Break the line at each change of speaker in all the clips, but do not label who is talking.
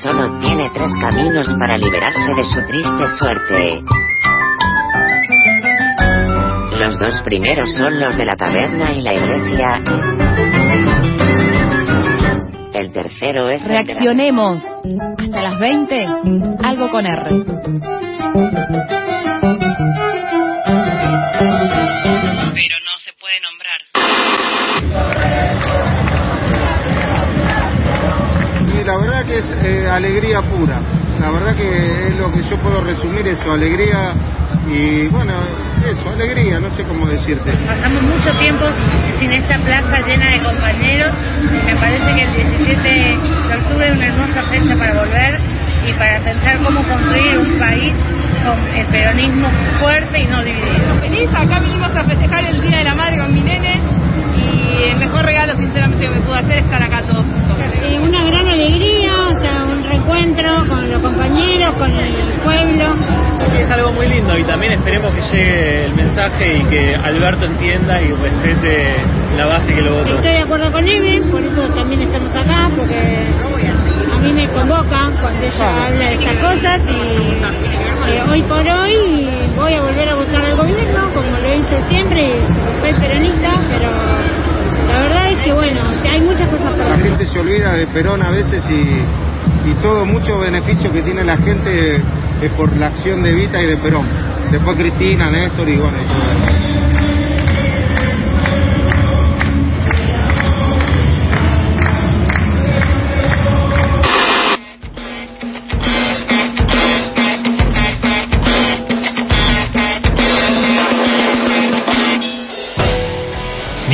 solo tiene tres caminos para liberarse de su triste suerte. Los dos primeros son los de la taberna y la iglesia. El tercero es...
Reaccionemos. Hasta las 20. Algo con R.
es eh, alegría pura. La verdad que es lo que yo puedo resumir eso, alegría y bueno, eso, alegría, no sé cómo decirte.
Pasamos mucho tiempo sin esta plaza llena de compañeros. Me parece que el 17 de octubre es una hermosa fecha para volver y para pensar cómo construir un país con el peronismo fuerte y no dividido.
Feliz, acá vinimos a festejar el Día de la Madre con mi nene y el mejor regalo sinceramente que me pude hacer es estar acá todos juntos.
Eh, una gran alegría, o sea, un reencuentro con los compañeros, con el pueblo.
Es algo muy lindo y también esperemos que llegue el mensaje y que Alberto entienda y respete la base que lo votó.
Estoy de acuerdo con Eve, por eso también estamos acá, porque a mí me convoca cuando ella habla de estas cosas y eh, hoy por hoy voy a volver a votar al gobierno, como lo hice siempre, soy peronista, pero la verdad es que bueno, que hay muchas cosas por
La gente se olvida de Perón a veces y, y todo, mucho beneficio que tiene la gente es por la acción de Vita y de Perón. Después Cristina, Néstor y bueno, y todo eso.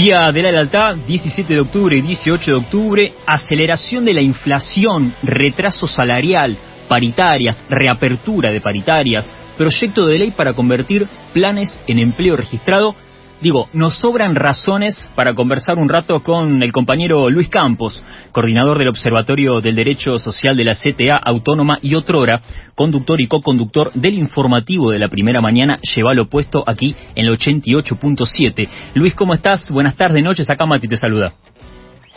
Día de la Lealtad, 17 de octubre y 18 de octubre, aceleración de la inflación, retraso salarial, paritarias, reapertura de paritarias, proyecto de ley para convertir planes en empleo registrado. Digo, nos sobran razones para conversar un rato con el compañero Luis Campos, coordinador del Observatorio del Derecho Social de la CTA Autónoma y otrora, conductor y co-conductor del informativo de la primera mañana, llevalo puesto aquí en el 88.7. Luis, ¿cómo estás? Buenas tardes, noches, acá Mati te saluda.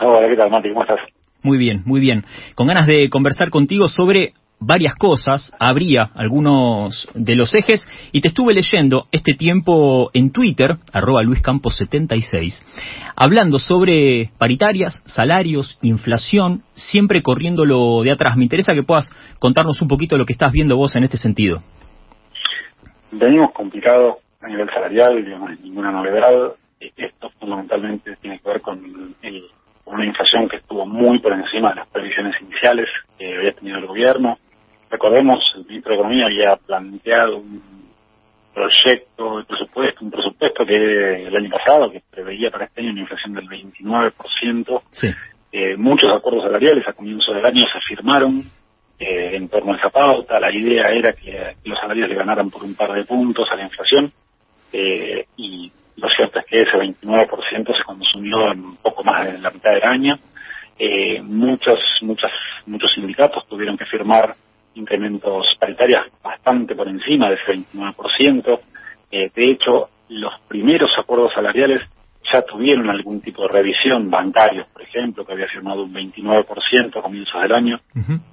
Hola, ¿qué tal, Mati? ¿Cómo estás?
Muy bien, muy bien. Con ganas de conversar contigo sobre varias cosas, habría algunos de los ejes, y te estuve leyendo este tiempo en Twitter, arroba luiscampos76, hablando sobre paritarias, salarios, inflación, siempre corriéndolo de atrás. Me interesa que puedas contarnos un poquito lo que estás viendo vos en este sentido.
Venimos complicados a nivel salarial, digamos, ninguna novedad. Eh, Esto fundamentalmente tiene que ver con, el- una inflación que estuvo muy por encima de las previsiones iniciales que había tenido el gobierno. Recordemos, el ministro de Economía había planteado un proyecto de presupuesto, un presupuesto que el año pasado, que preveía para este año una inflación del 29%.
Sí.
Eh, muchos acuerdos salariales a comienzo del año se firmaron eh, en torno a esa pauta. La idea era que los salarios le ganaran por un par de puntos a la inflación eh, y lo cierto es que ese 29% se consumió en poco más de la mitad del año. Eh, muchos, muchos, muchos sindicatos tuvieron que firmar incrementos paritarios bastante por encima de ese 29%. Eh, de hecho, los primeros acuerdos salariales ya tuvieron algún tipo de revisión, bancarios, por ejemplo, que había firmado un 29% a comienzos del año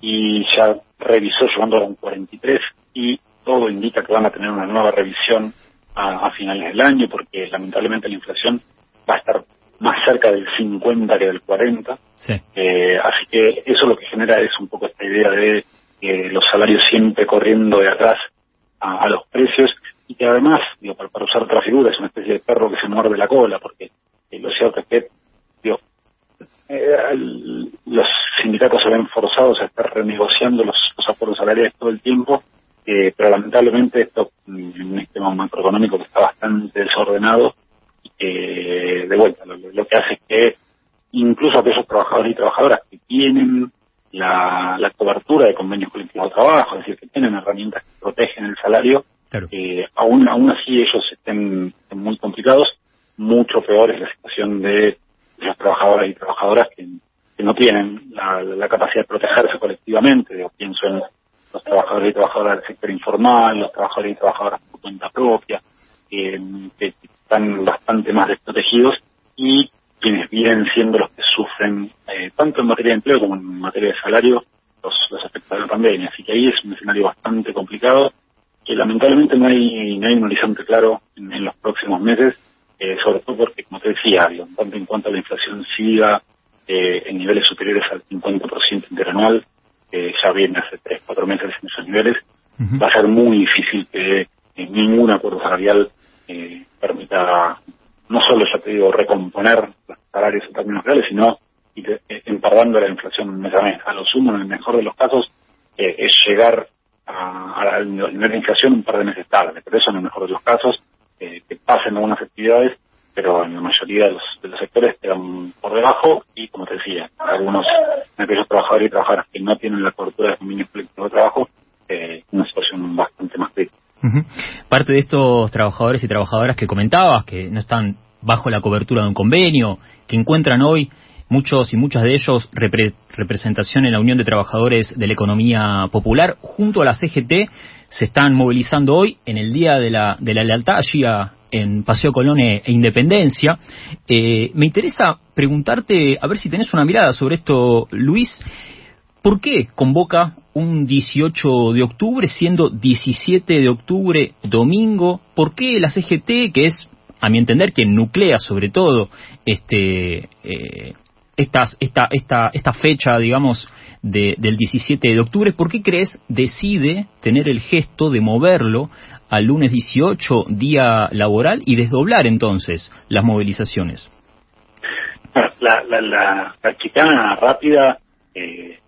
y ya revisó llevándolo a un 43% y todo indica que van a tener una nueva revisión a, a finales del año porque lamentablemente la inflación va a estar más cerca del 50 que del 40.
Sí.
Eh, así que eso lo que genera es un poco esta idea de eh, los salarios siempre corriendo de atrás a, los precios y que además, digo, para, para usar otra figura, es una especie de perro que se muerde la cola porque eh, lo cierto es que digo, eh, el- los sindicatos se ven forzados a estar renegociando los, los acuerdos salariales todo el tiempo, eh, pero lamentablemente esto mm, en un sistema macroeconómico que está bastante desordenado, eh, de vuelta, lo, lo que hace es que incluso aquellos trabajadores y trabajadoras que tienen la, la cobertura de convenios colectivos de trabajo, es decir, que tienen herramientas que protegen el salario, eh, aún, aún así ellos estén, estén muy complicados, mucho peor es la situación de los trabajadores y trabajadoras que, que no tienen la, capacidad de protegerse colectivamente, Digo, pienso en los trabajadores y trabajadoras del sector informal, los trabajadores y trabajadoras por cuenta propia, que están bastante más desprotegidos y quienes vienen siendo los que sufren, eh, tanto en materia de empleo como en materia de salario, los, los efectos de la pandemia. Así que ahí es un escenario bastante complicado que lamentablemente no hay, no hay un horizonte claro en, en los próximos meses, eh, sobre todo porque, como te decía, tanto en cuanto la inflación siga eh, en niveles superiores al 50% interanual, eh, ya viene hace 3, 4 meses en esos niveles, va a ser muy difícil que eh, ningún acuerdo salarial eh, permita, no solo, ya te digo, recomponer los salarios en términos reales, sino ir eh, empardando la inflación mes a mes. A lo sumo, en el mejor de los casos, eh, es llegar a, a los niveles de inflación un par de meses tarde, pero eso en el mejor de los casos, eh, que pasen algunas actividades, pero en la mayoría de los, de los sectores quedan por debajo y, como te decía, algunos aquellos trabajadores y trabajadoras que no tienen la cobertura de convenios colectivos de trabajo, eh, una situación bastante más crítica.
Parte de estos trabajadores y trabajadoras que comentabas, que no están bajo la cobertura de un convenio, que encuentran hoy muchos y muchas de ellos repre- representación en la Unión de Trabajadores de la Economía Popular, junto a la CGT, se están movilizando hoy en el Día de la, de la Lealtad, allí a- en Paseo Colón e, Independencia. Eh, me interesa preguntarte, a ver si tenés una mirada sobre esto, Luis. ¿Por qué convoca un 18 de octubre siendo 17 de octubre domingo? ¿Por qué la CGT, que es, a mi entender, quien nuclea sobre todo este, eh, esta, esta, esta fecha, digamos, de- del 17 de octubre, ¿por qué crees decide tener el gesto de moverlo al lunes 18, día laboral, y desdoblar entonces las movilizaciones?
La, la, la, la chicana rápida eh,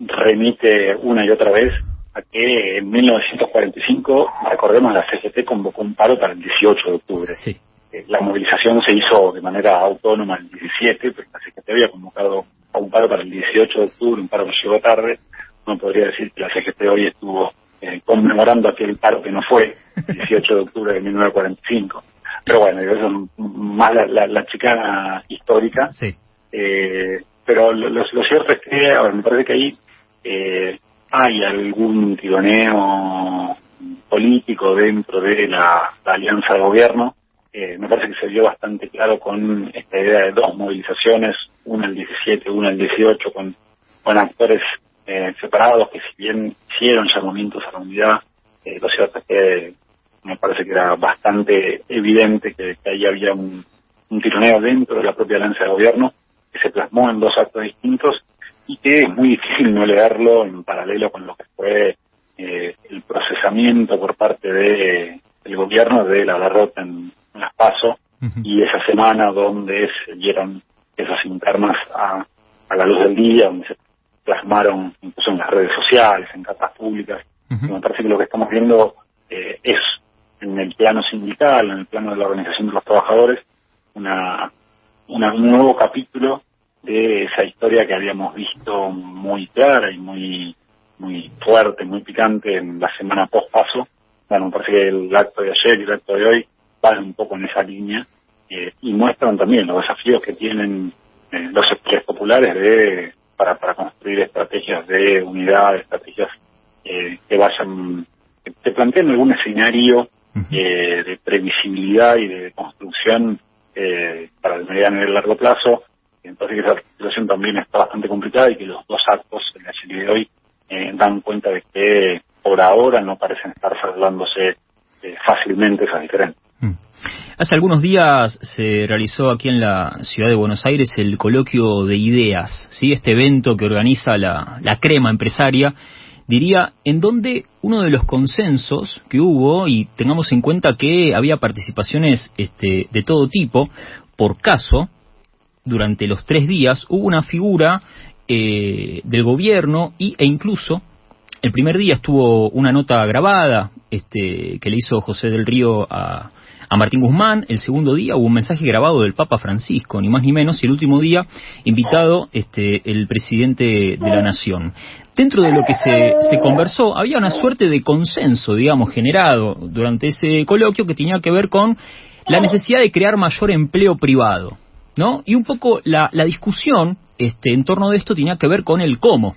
remite una y otra vez a que en 1945, recordemos, la CGT convocó un paro para el 18 de octubre.
Sí.
Eh, la movilización se hizo de manera autónoma el 17, pero la CGT había convocado a un paro para el 18 de octubre, un paro que llegó tarde. Uno podría decir que la CGT hoy estuvo eh, conmemorando aquel paro que no fue el 18 de octubre de 1945. Pero bueno, eso es más la, la, la chicana histórica.
Sí.
Eh, pero lo, lo- lo cierto es que, a ver, me parece que ahí eh, hay algún tironeo político dentro de la, la alianza de gobierno. Eh, me parece que se vio bastante claro con esta idea de dos movilizaciones, una el 17, una el 18, con, con actores eh, separados que si bien hicieron llamamientos a la unidad, eh, lo cierto es que me parece que era bastante evidente que, que ahí había un, un tironeo dentro de la propia alianza de gobierno que se plasmó en dos actos distintos y que es muy difícil no leerlo en paralelo con lo que fue eh, el procesamiento por parte de el gobierno de la derrota en, en las PASO y esa semana donde se dieron esas internas a, a la luz del día, donde se plasmaron incluso en las redes sociales, en cartas públicas. Y Me parece que lo que estamos viendo eh, es en el plano sindical, en el plano de la organización de los trabajadores, una, una- un nuevo capítulo de esa historia que habíamos visto muy clara y muy muy fuerte, muy picante en la semana post paso. Bueno, me parece que el acto de ayer y el acto de hoy van un poco en esa línea eh, y muestran también los desafíos que tienen eh, los sectores populares de para, para construir estrategias de unidad, estrategias eh, que vayan, que te planteen algún escenario eh, de previsibilidad y de construcción eh, para el mediano y el largo plazo. Entonces esa situación también está bastante complicada y que los dos actos, el de ayer y de hoy, eh, dan cuenta de que por ahora no parecen estar saldándose eh, fácilmente esas diferencias.
Hace algunos días se realizó aquí en la ciudad de Buenos Aires el coloquio de ideas, ¿sí? este evento que organiza la, la crema empresaria, diría, en donde uno de los consensos que hubo, y tengamos en cuenta que había participaciones este, de todo tipo, por caso, durante los tres días hubo una figura eh, del gobierno y, e incluso el primer día estuvo una nota grabada este, que le hizo José del Río a, a Martín Guzmán. El segundo día hubo un mensaje grabado del Papa Francisco, ni más ni menos. Y el último día, invitado este, el presidente de la Nación. Dentro de lo que se, se conversó, había una suerte de consenso, digamos, generado durante ese coloquio que tenía que ver con la necesidad de crear mayor empleo privado. ¿no? Y un poco la, la discusión este, en torno de esto tenía que ver con el cómo.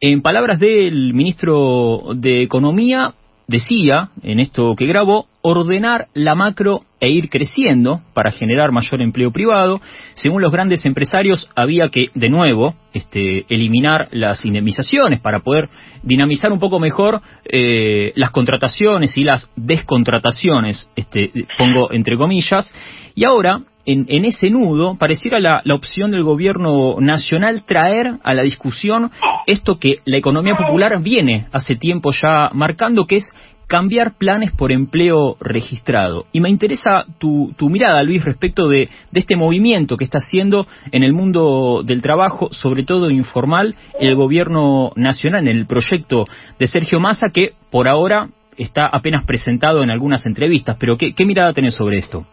En palabras del ministro de Economía, decía en esto que grabó, ordenar la macro e ir creciendo para generar mayor empleo privado. Según los grandes empresarios, había que, de nuevo, este, eliminar las indemnizaciones para poder dinamizar un poco mejor eh, las contrataciones y las descontrataciones, este, pongo entre comillas. Y ahora, en, ese nudo, pareciera la, la, opción del gobierno nacional traer a la discusión esto que la economía popular viene hace tiempo ya marcando, que es cambiar planes por empleo registrado. Y me interesa tu, tu mirada, Luis, respecto de, de, este movimiento que está haciendo en el mundo del trabajo, sobre todo informal, el gobierno nacional, en el proyecto de Sergio Massa, que por ahora está apenas presentado en algunas entrevistas. Pero, ¿qué, qué mirada tenés sobre esto?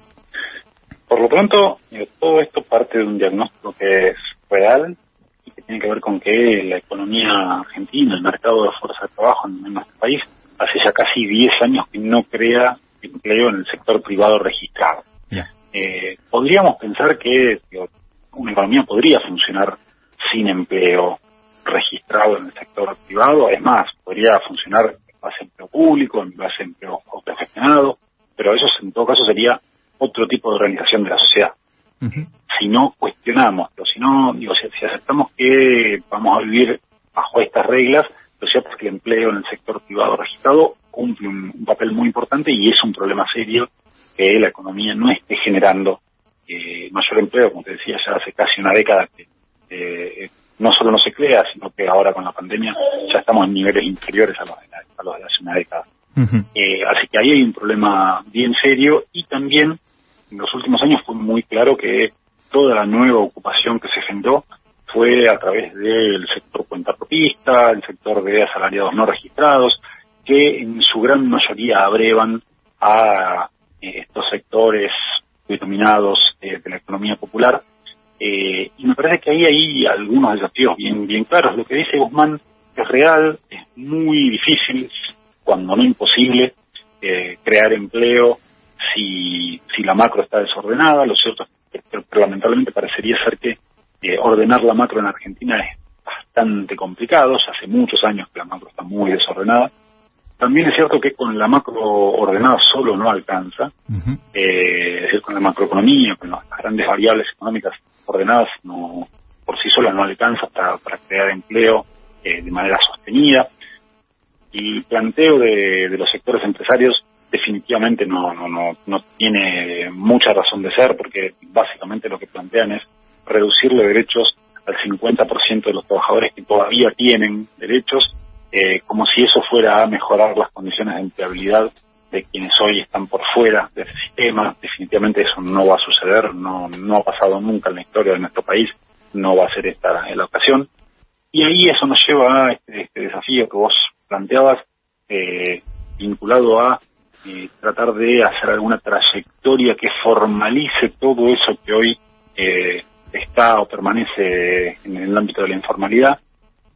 Por lo pronto, todo esto parte de un diagnóstico que es real y que tiene que ver con que la economía argentina, el mercado de fuerza de trabajo en nuestro país, hace ya casi 10 años que no crea empleo en el sector privado registrado. Eh, podríamos pensar que una economía podría funcionar sin empleo registrado en el sector privado, es más, podría funcionar en base a empleo público, en base a empleo autogestionado, pero eso en todo caso sería otro tipo de organización de la sociedad. Si no cuestionamos, si no, digo, si aceptamos que vamos a vivir bajo estas reglas, lo cierto es que el empleo en el sector privado registrado cumple un, papel muy importante y es un problema serio que la economía no esté generando eh, mayor empleo, como te decía, ya hace casi una década que eh, no solo no se crea, sino que ahora con la pandemia ya estamos en niveles inferiores a los de, a los de hace una década. Eh, así que ahí hay un problema bien serio y también en los últimos años fue muy claro que toda la nueva ocupación que se generó fue a través del sector cuentapropista, el sector de asalariados no registrados, que en su gran mayoría abrevan a eh, estos sectores denominados eh, de la economía popular. Eh, y me parece que ahí hay algunos desafíos bien, bien claros. Lo que dice Guzmán es real, es muy difícil, cuando no imposible, crear empleo si, si la macro está desordenada. Lo cierto es que, pero lamentablemente parecería ser que ordenar la macro en Argentina es bastante complicado, ya hace muchos años que la macro está muy desordenada. También es cierto que con la macro ordenada solo no alcanza, eh, es decir, con la macroeconomía, con las grandes variables económicas ordenadas, no por sí sola no alcanza para, para crear empleo eh, de manera sostenida. El planteo de, de los sectores empresarios definitivamente no, no, no, no tiene mucha razón de ser, porque básicamente lo que plantean es reducirle derechos al 50% de los trabajadores que todavía tienen derechos, eh, como si eso fuera a mejorar las condiciones de empleabilidad de quienes hoy están por fuera de ese sistema. Definitivamente eso no va a suceder, no, no ha pasado nunca en la historia de nuestro país, no va a ser esta en la ocasión. Y ahí eso nos lleva a este, este desafío que vos planteabas, eh, vinculado a eh, tratar de hacer alguna trayectoria que formalice todo eso que hoy eh, está o permanece en el ámbito de la informalidad.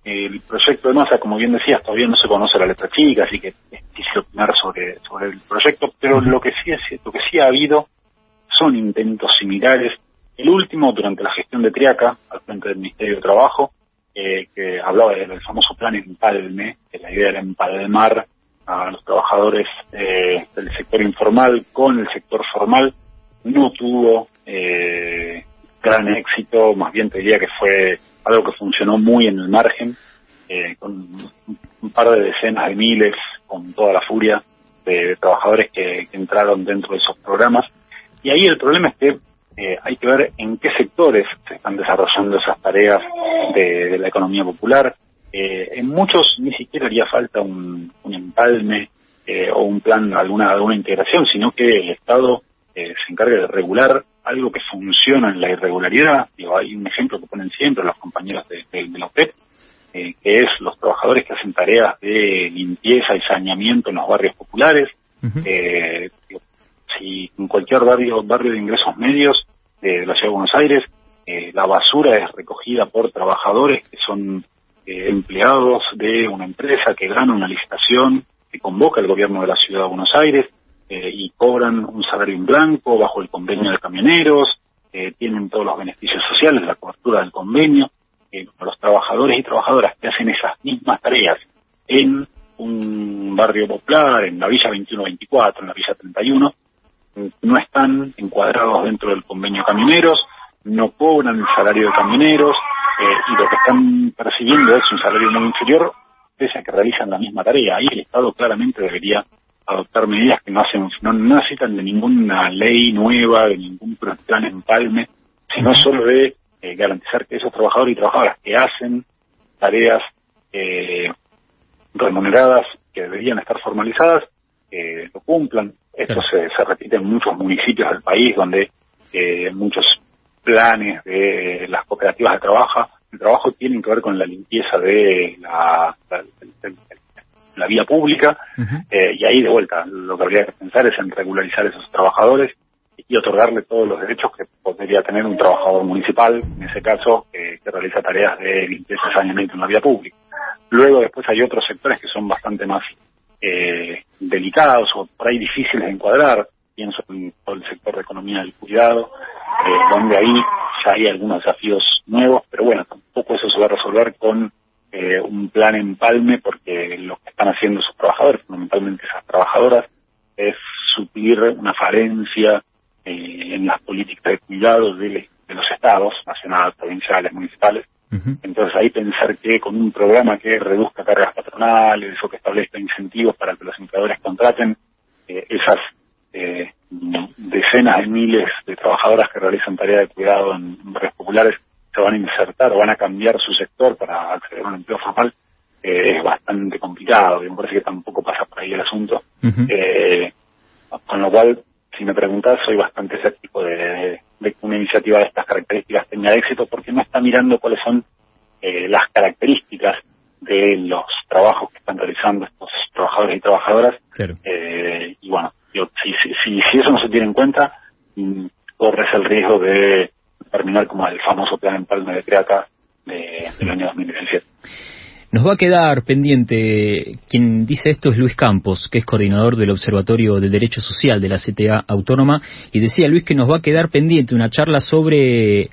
El proyecto de masa, como bien decías, todavía no se conoce la letra chica, así que es difícil opinar sobre, sobre el proyecto, pero lo que sí es, lo que sí ha habido son intentos similares. El último, durante la gestión de Triaca, al frente del Ministerio de Trabajo, eh, que hablaba del famoso plan Empalme, que la idea era empalmar a los trabajadores eh, del sector informal con el sector formal, no tuvo eh, gran éxito, más bien te diría que fue algo que funcionó muy en el margen, eh, con un par de decenas de miles, con toda la furia de, trabajadores que, entraron dentro de esos programas. Y ahí el problema es que eh, hay que ver en qué sectores se están desarrollando esas tareas de, la economía popular. Eh, en muchos ni siquiera haría falta un, un empalme o un plan, alguna, alguna integración, sino que el Estado se encargue de regular algo que funciona en la irregularidad. Digo, hay un ejemplo que ponen siempre los compañeros de, la OPEP, eh, que es los trabajadores que hacen tareas de limpieza y saneamiento en los barrios populares. eh, si en cualquier barrio, barrio de ingresos medios de la Ciudad de Buenos Aires, eh, la basura es recogida por trabajadores que son eh, empleados de una empresa que gana una licitación que convoca el gobierno de la Ciudad de Buenos Aires eh, y cobran un salario en blanco bajo el convenio de camioneros, eh, tienen todos los beneficios sociales, la cobertura del convenio. Eh, los trabajadores y trabajadoras que hacen esas mismas tareas en un Barrio Popular, en la Villa 2124, en la Villa 31, no están encuadrados dentro del convenio camioneros, no cobran el salario de camioneros eh, y lo que están percibiendo es un salario muy inferior pese a que realizan la misma tarea. Ahí el Estado claramente debería adoptar medidas que no hacen no necesitan de ninguna ley nueva, de ningún plan empalme, sino solo de eh, garantizar que esos trabajadores y trabajadoras que hacen tareas eh, remuneradas que deberían estar formalizadas, eh, lo cumplan. Esto se, se repite en muchos municipios del país donde eh, muchos planes de las cooperativas de trabajo, de trabajo tienen que ver con la limpieza de la, la, la vía pública eh, y ahí de vuelta lo que habría que pensar es en regularizar esos trabajadores y otorgarle todos los derechos que podría tener un trabajador municipal, en ese caso, eh, que realiza tareas de limpieza y saneamiento en la vía pública. Luego después hay otros sectores que son bastante más eh, delicados o por ahí difíciles de encuadrar, pienso en todo el sector de economía del cuidado, eh, donde ahí ya hay algunos desafíos nuevos, pero bueno, tampoco eso se va a resolver con eh, un plan empalme porque lo que están haciendo sus trabajadores, fundamentalmente esas trabajadoras, es suplir una falencia eh, en las políticas de cuidado de, de los estados, nacionales, provinciales, municipales. Entonces ahí pensar que con un programa que reduzca cargas patronales o que establezca incentivos para que los empleadores contraten eh, esas eh, decenas de miles de trabajadoras que realizan tareas de cuidado en barrios populares se van a insertar o van a cambiar su sector para acceder a un empleo formal eh, es bastante complicado y me parece que tampoco pasa por ahí el asunto. eh, con lo cual, si me preguntas, soy bastante escéptico de, iniciativa de estas características tenga éxito porque no está mirando cuáles son eh, las características de los trabajos que están realizando estos trabajadores y trabajadoras.
Claro.
Eh, y bueno, yo, si, si, si, si, eso no se tiene en cuenta, mm, corres el riesgo de terminar como el famoso plan empalme de Creata de, del año 2017.
Nos va a quedar pendiente, quien dice esto es Luis Campos, que es coordinador del Observatorio del Derecho Social de la CTA Autónoma, y decía Luis que nos va a quedar pendiente una charla sobre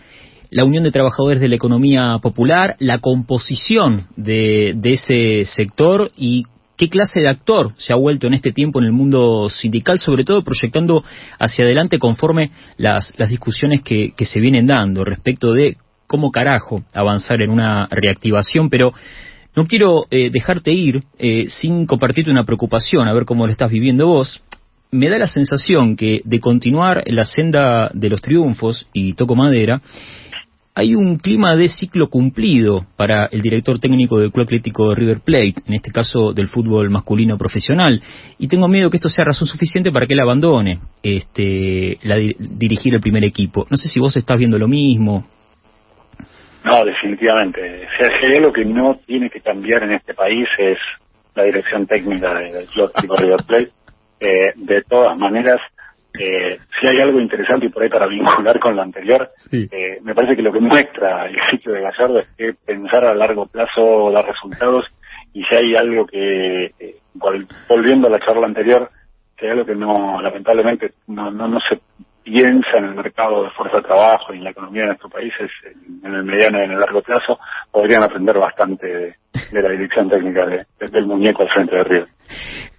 la Unión de Trabajadores de la Economía Popular, la composición de, de ese sector y qué clase de actor se ha vuelto en este tiempo en el mundo sindical, sobre todo proyectando hacia adelante conforme las, las discusiones que se vienen dando respecto de cómo carajo avanzar en una reactivación, pero no quiero eh, dejarte ir eh, sin compartirte una preocupación, a ver cómo lo estás viviendo vos. Me da la sensación que de continuar la senda de los triunfos, y toco madera, hay un clima de ciclo cumplido para el director técnico del Club Atlético de River Plate, en este caso del fútbol masculino profesional, y tengo miedo que esto sea razón suficiente para que él abandone este, la, dirigir el primer equipo. No sé si vos estás viendo lo mismo.
No, definitivamente. Si hay algo que no tiene que cambiar en este país es la dirección técnica del Club Atlético River Plate. Eh, de todas maneras, eh, si hay algo interesante y por ahí para vincular con lo anterior,
sí.
eh, me parece que lo que muestra el sitio de Gallardo es que pensar a largo plazo da resultados y si hay algo que, eh, volviendo a la charla anterior, si hay algo que no, lamentablemente, no, no, no se piensa en el mercado de fuerza de trabajo y en la economía de nuestro país es en el mediano y en el largo plazo, podrían aprender bastante de, de la dirección técnica de, de, del muñeco al frente de Río.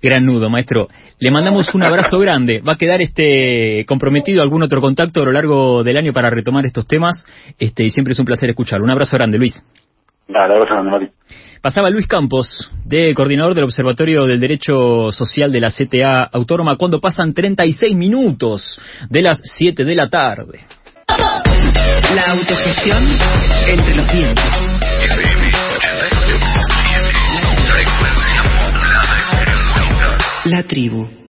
Gran nudo, maestro. Le mandamos un abrazo grande. Va a quedar este comprometido algún otro contacto a lo largo del año para retomar estos temas. Este, y siempre es un placer escucharlo. Un abrazo grande, Luis.
Nada, abrazo grande, Mati.
Pasaba Luis Campos, de coordinador del Observatorio del Derecho Social de la CTA Autónoma, cuando pasan 36 minutos de las 7 de la tarde.
La autogestión entre los dientes. La tribu.